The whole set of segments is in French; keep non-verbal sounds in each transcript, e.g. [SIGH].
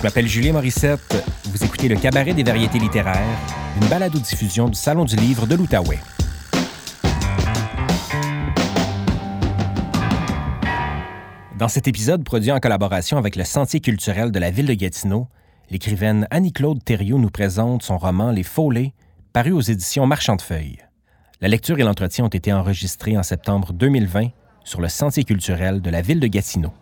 Je m'appelle Julien Morissette. Vous écoutez le Cabaret des variétés littéraires, une balado-diffusion du Salon du livre de l'Outaouais. Dans cet épisode, produit en collaboration avec le Sentier culturel de la ville de Gatineau, l'écrivaine Annie-Claude Thériault nous présente son roman Les Follets, paru aux éditions Marchand de Feuilles. La lecture et l'entretien ont été enregistrés en septembre 2020 sur le Sentier culturel de la ville de Gatineau.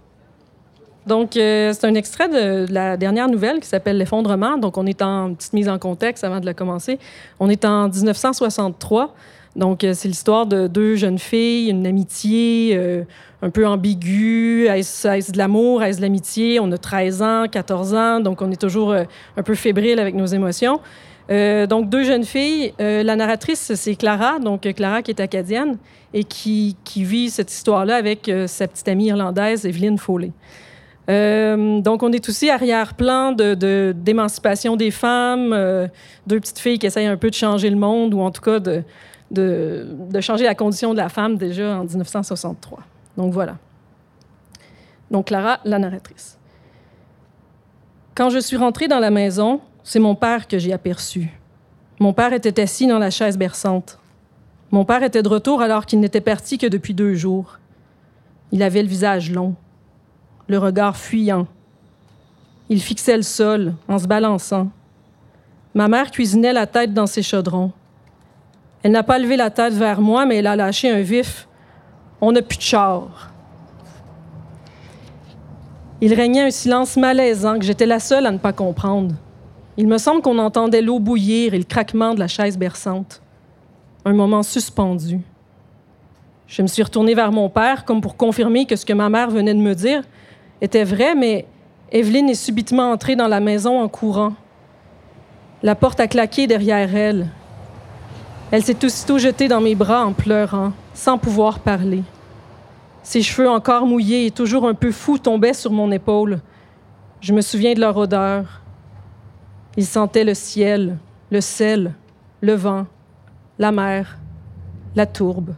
Donc, euh, c'est un extrait de, la dernière nouvelle qui s'appelle L'effondrement. Donc, on est en petite mise en contexte avant de la commencer. On est en 1963. Donc, euh, c'est l'histoire de deux jeunes filles, une amitié euh, un peu ambiguë. Est-ce de l'amour, est-ce de l'amitié? On a 13 ans, 14 ans, donc on est toujours un peu fébrile avec nos émotions. donc, deux jeunes filles. la narratrice, c'est Clara, donc Clara qui est acadienne et qui, vit cette histoire-là avec sa petite amie irlandaise, Evelyne Foley. Euh, donc, on est aussi arrière-plan de, d'émancipation des femmes, euh, deux petites filles qui essayent un peu de changer le monde, ou en tout cas de, de, de, changer la condition de la femme déjà en 1963. Donc, voilà. Donc, Clara, la narratrice. Quand je suis rentrée dans la maison, c'est mon père que j'ai aperçu. Mon père était assis dans la chaise berçante. Mon père était de retour alors qu'il n'était parti que depuis deux jours. Il avait le visage long le regard fuyant. Il fixait le sol en se balançant. Ma mère cuisinait la tête dans ses chaudrons. Elle n'a pas levé la tête vers moi, mais elle a lâché un vif. On n'a plus de char. Il régnait un silence malaisant que j'étais la seule à ne pas comprendre. Il me semble qu'on entendait l'eau bouillir et le craquement de la chaise berçante. Un moment suspendu. Je me suis retournée vers mon père comme pour confirmer que ce que ma mère venait de me dire, était vrai, mais Evelyne est subitement entrée dans la maison en courant. La porte a claqué derrière elle. Elle s'est aussitôt jetée dans mes bras en pleurant, sans pouvoir parler. Ses cheveux encore mouillés et toujours un peu fous tombaient sur mon épaule. Je me souviens de leur odeur. Ils sentaient le ciel, le sel, le vent, la mer, la tourbe.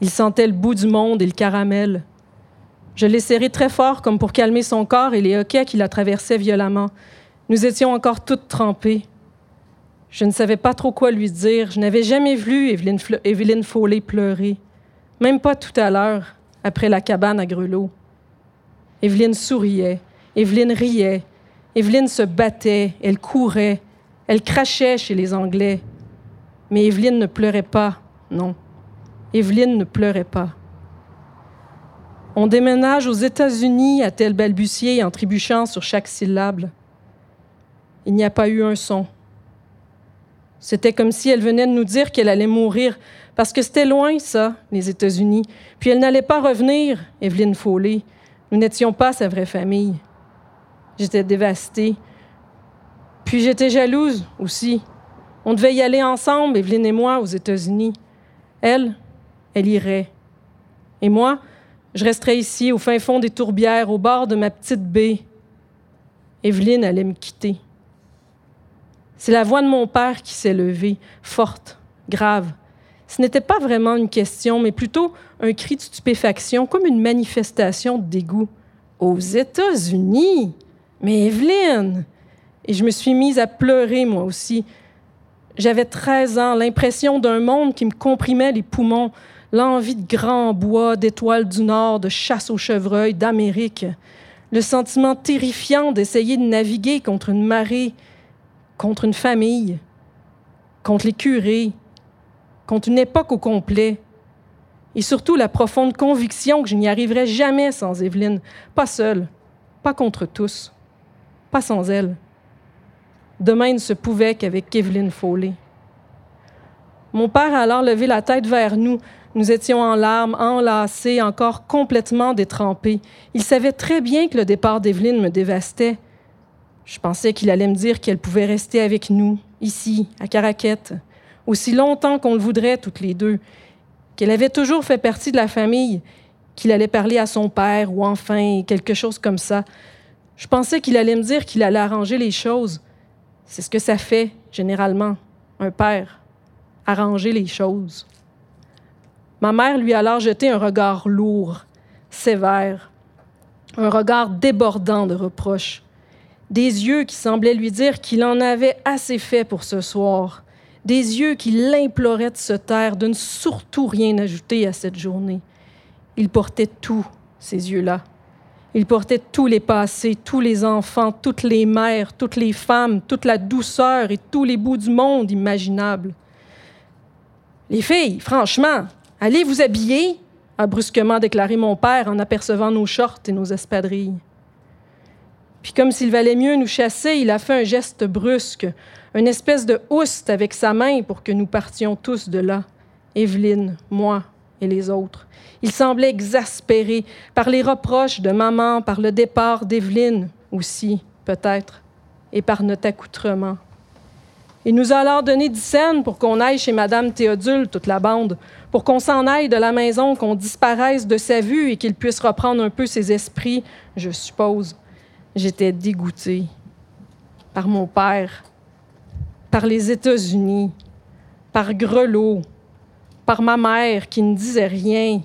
Ils sentaient le bout du monde et le caramel. Je l'ai serré très fort comme pour calmer son corps et les hoquets qui la traversaient violemment. Nous étions encore toutes trempées. Je ne savais pas trop quoi lui dire. Je n'avais jamais vu Evelyne, Evelyne pleurer. Même pas tout à l'heure, après la cabane à Grelot. Evelyne souriait. Evelyne riait. Evelyne se battait. Elle courait. Elle crachait chez les Anglais. Mais Evelyne ne pleurait pas, non. Evelyne ne pleurait pas. On déménage aux États-Unis, a-t-elle balbutié en trébuchant sur chaque syllabe. Il n'y a pas eu un son. C'était comme si elle venait de nous dire qu'elle allait mourir, parce que c'était loin, ça, les États-Unis. Puis elle n'allait pas revenir, Evelyne Foley. Nous n'étions pas sa vraie famille. J'étais dévastée. Puis j'étais jalouse aussi. On devait y aller ensemble, Evelyne et moi, aux États-Unis. Elle, elle irait. Et moi, je resterais ici, au fin fond des tourbières, au bord de ma petite baie. Evelyne allait me quitter. C'est la voix de mon père qui s'est levée, forte, grave. Ce n'était pas vraiment une question, mais plutôt un cri de stupéfaction, comme une manifestation de dégoût. Aux États-Unis? Mais Evelyne! Et je me suis mise à pleurer, moi aussi. J'avais 13 ans, l'impression d'un monde qui me comprimait les poumons, l'envie de grands bois, d'étoiles du Nord, de chasse aux chevreuils, d'Amérique, le sentiment terrifiant d'essayer de naviguer contre une marée, contre une famille, contre les curés, contre une époque au complet, et surtout la profonde conviction que je n'y arriverais jamais sans Evelyne, pas seule, pas contre tous, pas sans elle. Demain ne se pouvait qu'avec Evelyne Foley. Mon père a alors levé la tête vers nous, nous étions en larmes, enlacés, encore complètement détrempés. Il savait très bien que le départ d'Evelyne me dévastait. Je pensais qu'il allait me dire qu'elle pouvait rester avec nous, ici, à Caraquette, aussi longtemps qu'on le voudrait toutes les deux, qu'elle avait toujours fait partie de la famille, qu'il allait parler à son père ou enfin quelque chose comme ça. Je pensais qu'il allait me dire qu'il allait arranger les choses. C'est ce que ça fait, généralement, un père, arranger les choses. Ma mère lui alors jeté un regard lourd, sévère, un regard débordant de reproches. des yeux qui semblaient lui dire qu'il en avait assez fait pour ce soir, des yeux qui l'imploraient de se taire, de ne surtout rien ajouter à cette journée. Il portait tout, ces yeux-là. Il portait tous les passés, tous les enfants, toutes les mères, toutes les femmes, toute la douceur et tous les bouts du monde imaginables. Les filles, franchement, allez vous habiller, a brusquement déclaré mon père en apercevant nos shorts et nos espadrilles. Puis comme s'il valait mieux nous chasser, il a fait un geste brusque, une espèce de houste avec sa main pour que nous partions tous de là. Evelyne, moi et les autres. Il semblait exaspéré par les reproches de maman, par le départ d'Evelyne aussi, peut-être, et par notre accoutrement. Il nous a alors donné dix scènes pour qu'on aille chez Madame Théodule, toute la bande, pour qu'on s'en aille de la maison, qu'on disparaisse de sa vue et qu'il puisse reprendre un peu ses esprits, je suppose. J'étais dégoûtée par mon père, par les États-Unis, par Grelot, par ma mère qui ne disait rien,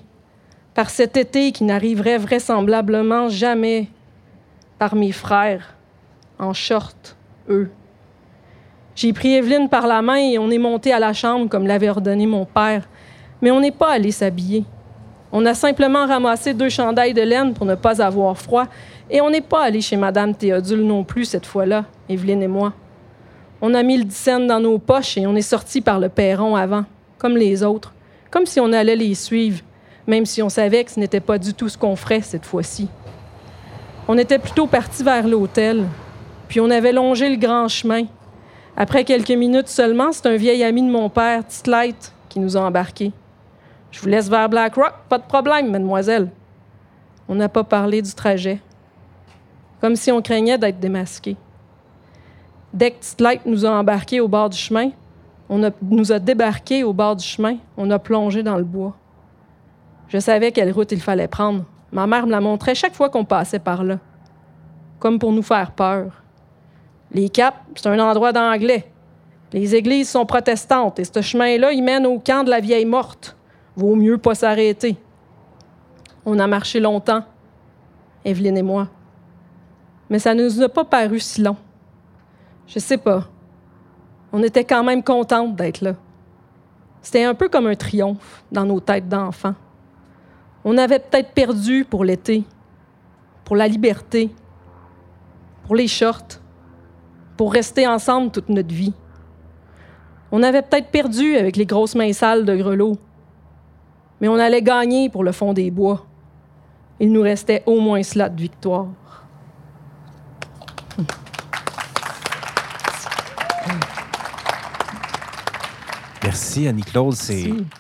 par cet été qui n'arriverait vraisemblablement jamais, par mes frères, en short, eux. J'ai pris Evelyne par la main et on est monté à la chambre comme l'avait ordonné mon père. Mais on n'est pas allé s'habiller. On a simplement ramassé deux chandails de laine pour ne pas avoir froid et on n'est pas allé chez Madame Théodule non plus cette fois-là, Evelyne et moi. On a mis le dixaine dans nos poches et on est sorti par le perron avant, comme les autres, comme si on allait les suivre, même si on savait que ce n'était pas du tout ce qu'on ferait cette fois-ci. On était plutôt parti vers l'hôtel, puis on avait longé le grand chemin, après quelques minutes seulement, c'est un vieil ami de mon père, Titlight, qui nous a embarqués. Je vous laisse vers Black Rock, pas de problème, mademoiselle. On n'a pas parlé du trajet. Comme si on craignait d'être démasqué. Dès que Titlight nous a embarqués au bord du chemin, on nous a débarqués au bord du chemin, on a plongé dans le bois. Je savais quelle route il fallait prendre. Ma mère me la montrait chaque fois qu'on passait par là, comme pour nous faire peur. Les Caps, c'est un endroit d'anglais. Les églises sont protestantes et ce chemin-là, il mène au camp de la vieille morte. Vaut mieux pas s'arrêter. On a marché longtemps, Evelyne et moi. Mais ça ne nous a pas paru si long. Je sais pas. On était quand même contentes d'être là. C'était un peu comme un triomphe dans nos têtes d'enfants. On avait peut-être perdu pour l'été, pour la liberté, pour les shorts, pour rester ensemble toute notre vie. On avait peut-être perdu avec les grosses mains sales de Grelot, mais on allait gagner pour le fond des bois. Il nous restait au moins cela de victoire. Merci, Annie-Claude.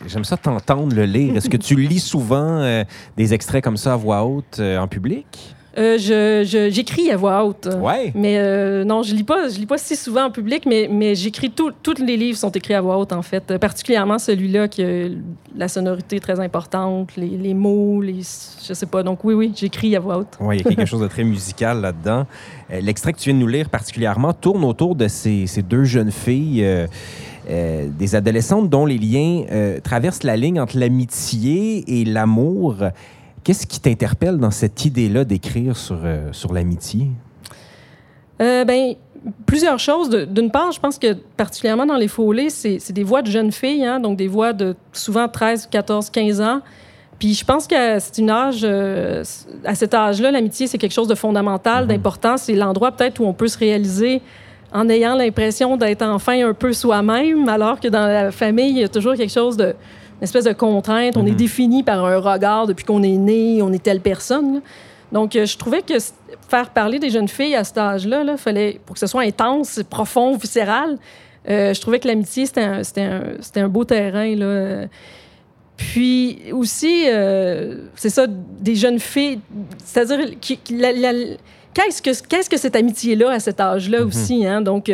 J'aime ça t'entendre le lire. Est-ce que tu lis souvent euh, des extraits comme ça à voix haute euh, en public? Euh, je, j'écris à voix haute. Ouais. Mais euh, non, je lis pas, je lis pas si souvent en public, mais, mais j'écris tous les livres sont écrits à voix haute en fait, particulièrement celui-là qui a la sonorité très importante, les, les, mots, les, je sais pas. Donc oui, oui, j'écris à voix haute. Oui, il y a quelque chose de très musical là-dedans. Euh, l'extrait que tu viens de nous lire particulièrement tourne autour de ces, ces deux jeunes filles. des adolescentes dont les liens traversent la ligne entre l'amitié et l'amour. Qu'est-ce qui t'interpelle dans cette idée-là d'écrire sur, euh, sur l'amitié? Euh, ben, plusieurs choses. D'une part, je pense que particulièrement dans les follets, c'est des voix de jeunes filles, hein, donc des voix de souvent 13, 14, 15 ans. Puis je pense que c'est une âge, euh, à cet âge-là, l'amitié, c'est quelque chose de fondamental, mm-hmm. d'important. C'est l'endroit peut-être où on peut se réaliser en ayant l'impression d'être enfin un peu soi-même, alors que dans la famille, il y a toujours quelque chose de, une espèce de contrainte. On est mhm. défini par un regard depuis qu'on est né, on est telle personne. Donc, euh, je trouvais que faire parler des jeunes filles à cet âge-là, là, fallait, pour que ce soit intense, profond, viscéral, euh, je trouvais que l'amitié, c'était un, un, un, beau terrain. Là. Puis aussi, euh, c'est ça, des jeunes filles, c'est-à-dire, qu'est-ce que, qu'est-ce que cette amitié-là à cet âge-là mhm. aussi? Hein? Donc,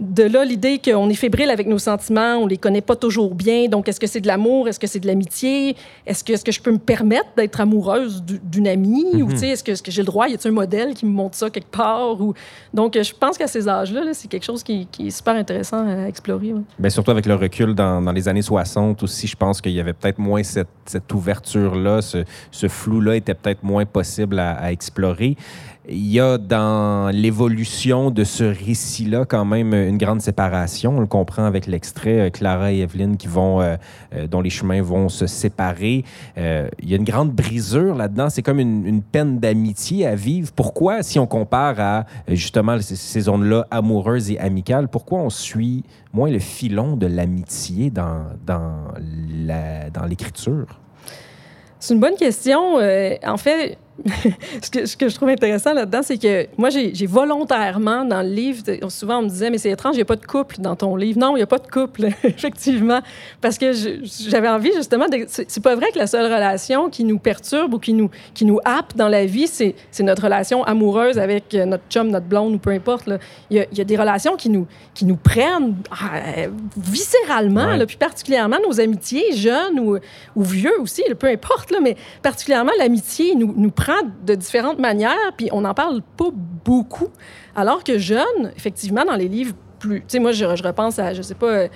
de là, l'idée qu'on est fébrile avec nos sentiments, on les connaît pas toujours bien. Donc, est-ce que c'est de l'amour? Est-ce que c'est de l'amitié? Est-ce que, est que je peux me permettre d'être amoureuse d'une amie? Ou, mhm. tu sais, est-ce que, est que j'ai le droit? Y a un modèle qui me montre ça quelque part? Ou... Donc, je pense qu'à ces âges-là, c'est quelque chose qui, est super intéressant à explorer. Bien, surtout avec le recul dans, dans, les années 60 aussi, je pense qu'il y avait peut-être moins cette, cette ouverture-là, ce, ce flou-là était peut-être moins possible à, à explorer il y a dans l'évolution de ce récit-là quand même une grande séparation. On le comprend avec l'extrait euh, Clara et Evelyn qui vont, euh, euh, dont les chemins vont se séparer. il y a une grande brisure là-dedans. C'est comme une, peine d'amitié à vivre. Pourquoi, si on compare à justement ces, zones-là amoureuses et amicales, pourquoi on suit moins le filon de l'amitié dans, dans l'écriture? C'est une bonne question. en fait, ce, que, ce, que, je trouve intéressant là-dedans, c'est que moi, j'ai volontairement, dans le livre, souvent on me disait, mais c'est étrange, il n'y a pas de couple dans ton livre. Non, il n'y a pas de couple, [LAUGHS] effectivement. Parce que j'avais envie, justement, de... c'est pas vrai que la seule relation qui nous perturbe ou qui nous, qui nous happe dans la vie, c'est notre relation amoureuse avec notre chum, notre blonde ou peu importe. Il, y a, il y a, des relations qui nous, qui nous prennent ah, viscéralement, là, puis particulièrement nos amitiés, jeunes ou, ou vieux aussi, peu importe, mais particulièrement l'amitié nous, nous prend de différentes manières, puis on n'en parle pas beaucoup. Alors que jeune, effectivement, dans les livres plus... Tu sais, moi, je, repense à, je sais pas...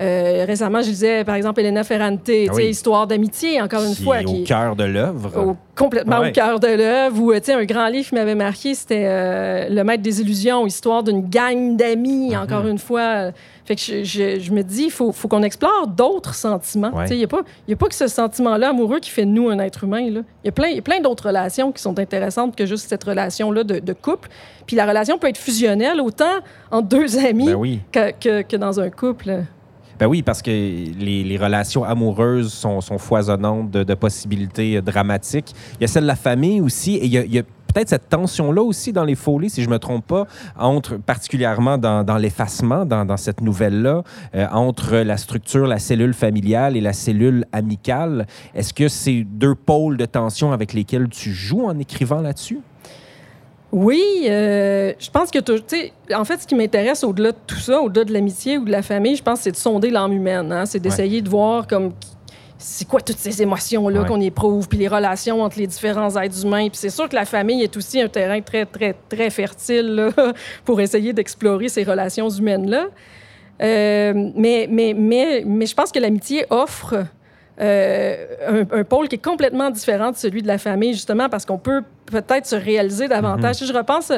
Euh, récemment, je lisais, par exemple, Elena Ferrante, ah Histoire d'amitié, encore une fois. Qui est au cœur de l'œuvre. Complètement au cœur de l'œuvre. Ou, un grand livre qui m'avait marqué, c'était euh, Le Maître des illusions, Histoire d'une gang d'amis, mm-hmm. encore une fois. Fait que je, me dis, il faut, faut qu'on explore d'autres sentiments. Il n'y a, pas, a pas que ce sentiment-là amoureux qui fait de nous un être humain. Il y a plein, plein d'autres relations qui sont intéressantes que juste cette relation-là de, couple. Puis la relation peut être fusionnelle autant entre deux amis ben que, que, dans un couple. Ben oui, parce que les, relations amoureuses sont, foisonnantes de, possibilités dramatiques. Il y a celle de la famille aussi, et il y a, peut-être cette tension-là aussi dans les folies, si je me trompe pas, entre particulièrement dans, l'effacement, dans, dans, cette nouvelle-là, euh, entre la structure, la cellule familiale et la cellule amicale. Est-ce que c'est deux pôles de tension avec lesquels tu joues en écrivant là-dessus? Oui, euh, je pense que, tu sais, en fait, ce qui m'intéresse au-delà de tout ça, au-delà de l'amitié ou de la famille, je pense, c'est de sonder l'âme humaine. Hein? C'est d'essayer de voir comme c'est quoi toutes ces émotions-là qu'on éprouve, puis les relations entre les différents êtres humains. Puis c'est sûr que la famille est aussi un terrain très, très, très fertile là, [LAUGHS] pour essayer d'explorer ces relations humaines-là. Euh, mais, mais, mais, mais je pense que l'amitié offre euh, un, pôle qui est complètement différent de celui de la famille, justement, parce qu'on peut peut-être se réaliser davantage. Si je repense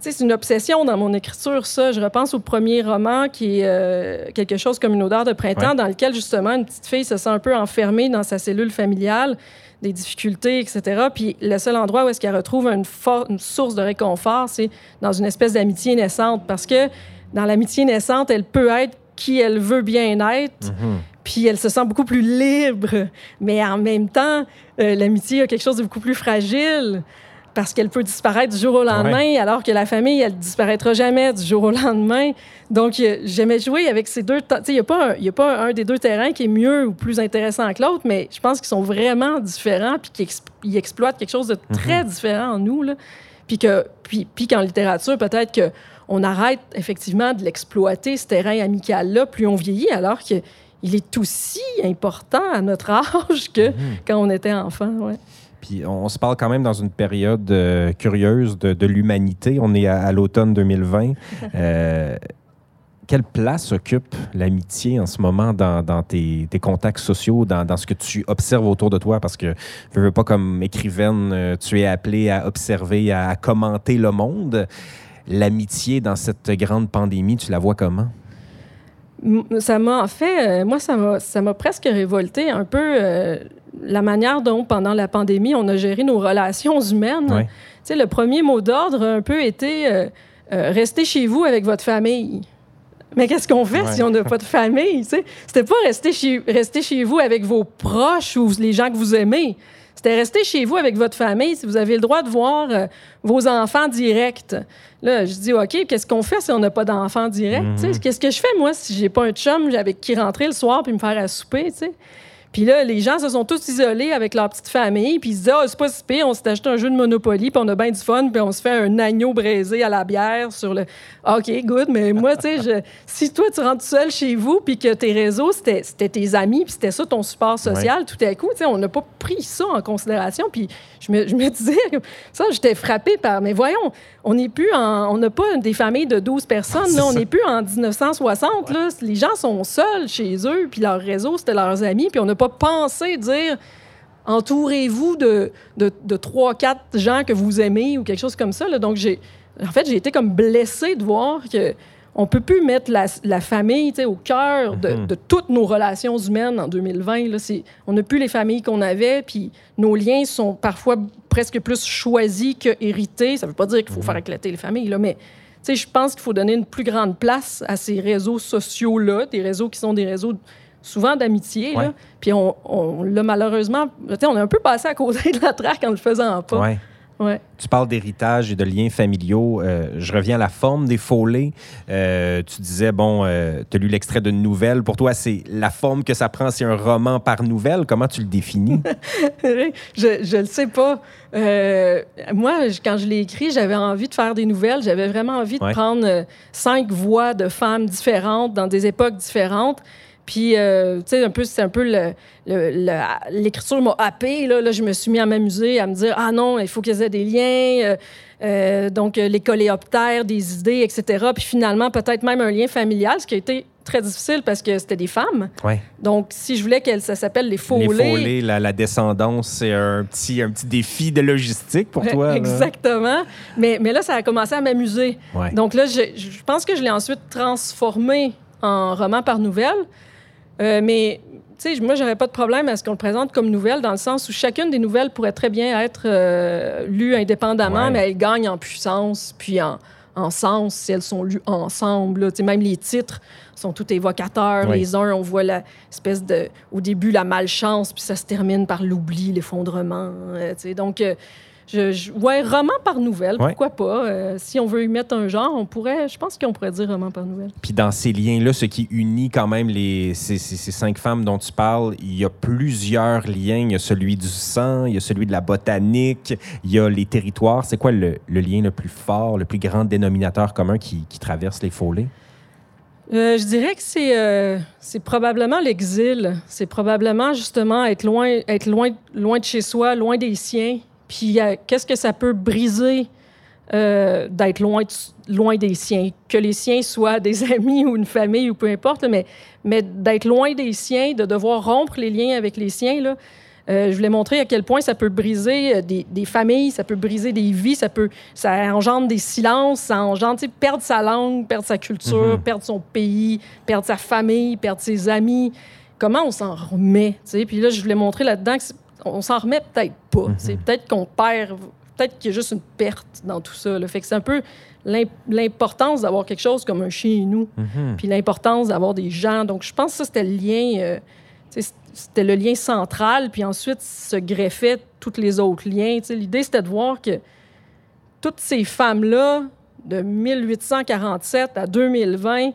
c'est une obsession dans mon écriture, ça. Je repense au premier roman qui est euh, quelque chose comme une odeur de printemps, dans lequel, justement, une petite fille se sent un peu enfermée dans sa cellule familiale, des difficultés, etc. Puis le seul endroit où est-ce qu'elle retrouve une, une source de réconfort, c'est dans une espèce d'amitié naissante. Parce que dans l'amitié naissante, elle peut être qui elle veut bien être. Mm-hmm. Puis elle se sent beaucoup plus libre. Mais en même temps, euh, l'amitié a quelque chose de beaucoup plus fragile parce qu'elle peut disparaître du jour au lendemain, alors que la famille, elle disparaîtra jamais du jour au lendemain. Donc, j'aimais jouer avec ces deux. Il n'y a, pas un, a pas un des deux terrains qui est mieux ou plus intéressant que l'autre, mais je pense qu'ils sont vraiment différents puis qu'ils exploitent quelque chose de mhm. très différent en nous. Là. Puis, que, puis, puis qu'en littérature, peut-être qu'on arrête effectivement de l'exploiter, ce terrain amical-là, plus on vieillit, alors qu'il est aussi important à notre [LAUGHS] âge que mhm. quand on était enfant. Ouais. Puis on, se parle quand même dans une période euh, curieuse de, l'humanité. On est à, l'automne 2020. [LAUGHS] Euh, quelle place occupe l'amitié en ce moment dans, tes, contacts sociaux, dans, ce que tu observes autour de toi? Parce que, je veux pas comme écrivaine, euh, tu es appelée à observer, à commenter le monde. L'amitié dans cette grande pandémie, tu la vois comment? Ça m'a, en fait, moi, ça m'a presque révolté un peu la manière dont, pendant la pandémie, on a géré nos relations [LAUGHS] humaines. Le premier mot d'ordre a un peu été euh, euh, restez chez vous avec votre famille. Mais qu'est-ce qu'on fait si on n'a pas de [LAUGHS] famille? C'était pas rester chez, rester chez vous avec vos proches ou les gens que vous aimez. C'était rester chez vous avec votre famille si vous avez le droit de voir euh, vos enfants directs. Là, je dis, OK, qu'est-ce qu'on fait si on n'a pas d'enfants directs? Mhm. Qu'est-ce que je fais, moi, si j'ai pas un chum avec qui rentrer le soir puis me faire à souper? Puis là, les gens se sont tous isolés avec leur petite famille, puis ils se disaient, ah, c'est pas si pire, on s'est acheté un jeu de Monopoly, puis on a bien du fun, puis on se fait un agneau braisé à la bière sur le. OK, good, mais moi, tu sais, si toi, tu rentres seul chez vous, puis que tes réseaux, c'était tes amis, puis c'était ça ton support social, tout à coup, tu sais, on n'a pas pris ça en considération, puis je me, je me disais, ça, j'étais frappée par, mais voyons, on n'est plus en. On n'a pas des familles de 12 personnes, là, on n'est plus en 1960, là. Les gens sont seuls chez eux, puis leur réseau, c'était leurs amis, puis on n'a pas pensé dire entourez-vous de, de, de 3-4 gens que vous aimez ou quelque chose comme ça. Là. Donc, j'ai, en fait, j'ai été comme blessée de voir que on peut plus mettre la, la famille au cœur de, Mhm. de toutes nos relations humaines en 2020. Là, c'est, on n'a plus les familles qu'on avait, puis nos liens sont parfois presque plus choisis que hérités. Ça ne veut pas dire qu'il faut faire éclater les familles, là, mais je pense qu'il faut donner une plus grande place à ces réseaux sociaux-là, des réseaux qui sont des réseaux souvent d'amitié. Ouais. Puis on, on l'a malheureusement, on a un peu passé à côté de la traque en le faisant pas. Ouais. Ouais. Tu parles d'héritage et de liens familiaux. Euh, je reviens à la forme des follets. Euh, tu disais, bon, tu as lu l'extrait d'une nouvelle. Pour toi, c'est la forme que ça prend, c'est un roman par nouvelle. Comment tu le définis? [LAUGHS] je, je le sais pas. Euh, moi, je- quand je l'ai écrit, j'avais envie de faire des nouvelles. J'avais vraiment envie de Ouais. prendre euh, cinq voix de femmes différentes dans des époques différentes. Puis, euh, tu sais, un peu, c'est un peu le- l'écriture m'a happé. Là, là, je me suis mis à m'amuser, à me dire ah non, il faut qu'ils aient des liens. euh, euh, donc, les coléoptères, des idées, etc. Puis finalement, peut-être même un lien familial, ce qui a été très difficile parce que c'était des femmes. Ouais. Donc, si je voulais qu'elles, ça s'appelle les Les follets. follets, la, la descendance, c'est un petit, un petit défi de logistique pour toi. là. Exactement. Mais, mais là, ça a commencé à m'amuser. Ouais. Donc là, je, je pense que je l'ai ensuite transformé en roman par nouvelle. Euh, mais, tu sais, moi, j'aurais pas de problème à ce qu'on le présente comme nouvelle, dans le sens où chacune des nouvelles pourrait très bien être euh, lue indépendamment, Ouais. mais elles gagnent en puissance, puis en, en sens, si elles sont lues ensemble. là. Tu sais, même les titres sont tout évocateurs. Oui. Les uns, on voit la espèce de... Au début, la malchance, puis ça se termine par l'oubli, l'effondrement. euh, tu sais. Donc... euh, je, je- ouais, roman par nouvelle, Ouais. pourquoi pas? Euh, si on veut y mettre un genre, on pourrait, je pense qu'on pourrait dire roman par nouvelle. Puis dans ces liens-là, ce qui unit quand même les, ces, ces- ces cinq femmes dont tu parles, il y a plusieurs liens. Il y a celui du sang, il y a celui de la botanique, il y a les territoires. C'est quoi le, le lien le plus fort, le plus grand dénominateur commun qui, qui traverse les follets? Euh, je dirais que c'est euh, c'est probablement l'exil. C'est probablement justement être loin, être loin, loin de chez soi, loin des siens. Puis euh, qu'est-ce que ça peut briser euh, d'être loin, loin des siens? Que les siens soient des [LAUGHS] amis ou une famille ou peu importe, là, mais, mais d'être loin des siens, de devoir rompre les liens avec les siens, là, euh, je voulais montrer à quel point ça peut briser des, des familles, ça peut briser des vies, ça peut, ça engendre des silences, ça engendre, perdre sa langue, perdre sa culture, Mhm. perdre son pays, perdre sa famille, perdre ses amis. Comment on s'en remet? Puis là, je voulais montrer là-dedans que on s'en remet peut-être pas. tu sais. Peut-être qu'on perd, peut-être qu'il y a juste une perte dans tout ça. là. Fait que c'est un peu l'im- l'importance d'avoir quelque chose comme un chez nous puis l'importance d'avoir des gens. Donc, je pense que ça, c'était le lien, euh, c'était le lien central, puis ensuite se greffaient tous les autres liens. L'idée, c'était de voir que toutes ces femmes-là, de 1847 à 2020,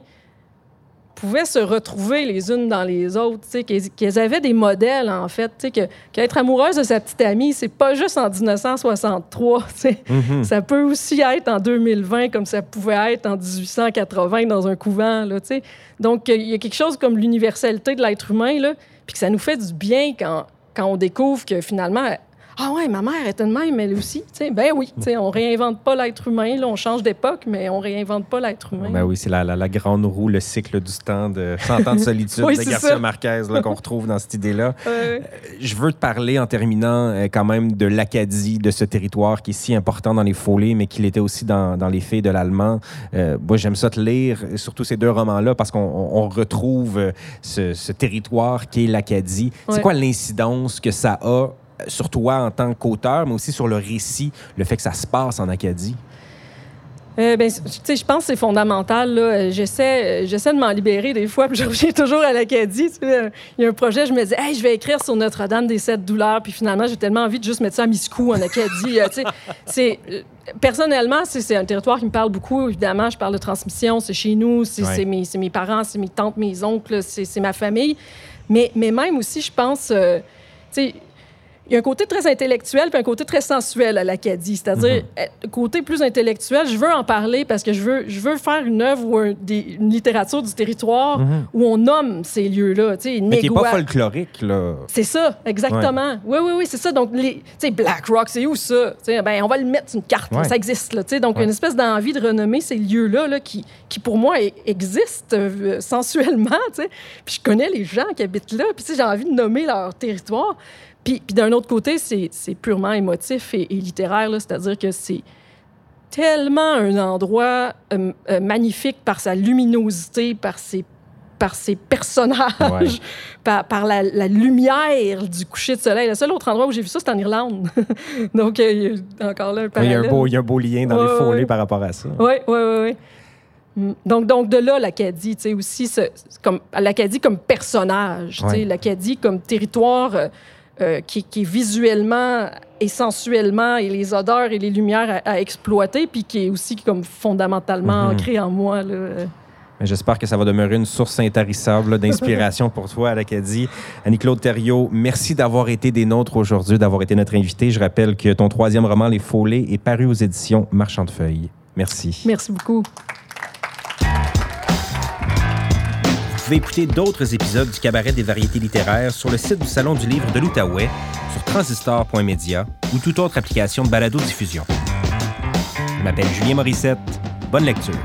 pouvaient se retrouver les unes dans les autres, qu'elles avaient des modèles, en fait, qu'être amoureuse de sa petite amie, c'est pas juste en 1963, tu sais. Mhm. Ça peut aussi être en 2020 comme ça pouvait être en 1880 dans un couvent. Là. Donc, il y a quelque chose comme l'universalité de l'être humain, là, puis que ça nous fait du bien quand, quand on découvre que finalement, ah ouais, ma mère était de même, elle aussi. tu sais. Ben oui, tu sais, on réinvente pas l'être humain, là, on change d'époque, mais on réinvente pas l'être humain. Ben oui, c'est la, la- la grande roue, le cycle du temps de [LAUGHS] 100 ans de solitude Oui, de Garcia ça. Marquez qu'on retrouve dans cette idée-là. [LAUGHS] Euh, Je veux te parler en terminant euh, quand même de l'Acadie, de ce territoire qui est si important dans les follets, mais qu'il était aussi dans, dans les faits de l'allemand. Euh, moi, j'aime ça te lire, surtout ces deux romans-là, parce qu'on on- on retrouve euh, ce, ce territoire qui est l'Acadie. C'est quoi l'incidence que ça a sur toi en tant qu'auteur, mais aussi sur le récit, le fait que ça se passe en Acadie? Euh, ben, je pense que c'est fondamental. J'essaie, j'essaie de m'en libérer des fois, [LAUGHS] puis je reviens toujours à l'Acadie. Il y a un projet, je me dis, hey, je vais écrire sur Notre-Dame des sept douleurs, puis finalement, j'ai tellement envie de juste mettre ça à Miscou en Acadie. Euh, [LAUGHS] c'est, euh, personnellement, c'est, un territoire qui me parle beaucoup. Évidemment, je parle de transmission, c'est chez nous, c'est, Ouais. mes, mes parents, c'est mes tantes, mes oncles, c'est, c'est ma famille. Mais, mais même aussi, je pense, euh, tu sais, il y a un côté très intellectuel puis un côté très sensuel à l'Acadie. C'est-à-dire, mm côté plus intellectuel, je veux en parler parce que je veux, je veux faire une œuvre ou des, une littérature du territoire mhm. où on nomme ces lieux-là. Mais qui n'est pas folklorique, là. C'est ça, exactement. Oui, oui, oui, c'est ça. Donc, sais, Black Rock, c'est où ça? ben, on va le mettre sur une carte, ça existe. Là, donc, une espèce d'envie de renommer ces lieux-là là, qui, qui, pour moi, e-, existent euh, sensuellement. Puis je connais les gens qui habitent là, puis j'ai envie de nommer leur territoire. Puis, d'un autre côté, c'est purement émotif et, littéraire, c'est-à-dire que c'est tellement un endroit euh, euh, magnifique par sa luminosité, par ses, par ses personnages, [LAUGHS] par, par la, lumière du coucher de soleil. Le seul autre endroit où j'ai vu ça, c'est en Irlande. [LAUGHS] Donc, euh, encore là, un Il y, a un beau, il y a un beau lien dans les follets par rapport à ça. Oui, oui, oui. Mm. Donc, donc, de là, l'Acadie, tu sais, aussi, comme, l'Acadie comme personnage, tu sais, l'Acadie comme territoire euh, qui, est visuellement et sensuellement et les odeurs et les lumières à, exploiter, puis qui est aussi comme fondamentalement mhm. ancré en moi. J'espère que ça va demeurer une source intarissable d'inspiration pour toi à l'Acadie. Annie-Claude Thériault, merci d'avoir été des nôtres aujourd'hui, d'avoir été notre invité. Je rappelle que ton troisième roman, Les Follets, est paru aux éditions Marchand de Feuilles. Merci. Merci beaucoup. Pouvez écouter d'autres épisodes du Cabaret des variétés littéraires sur le site du Salon du livre de l'Outaouais, sur transistor.media ou toute autre application de balado-diffusion. Je m'appelle Julien Morissette. Bonne lecture.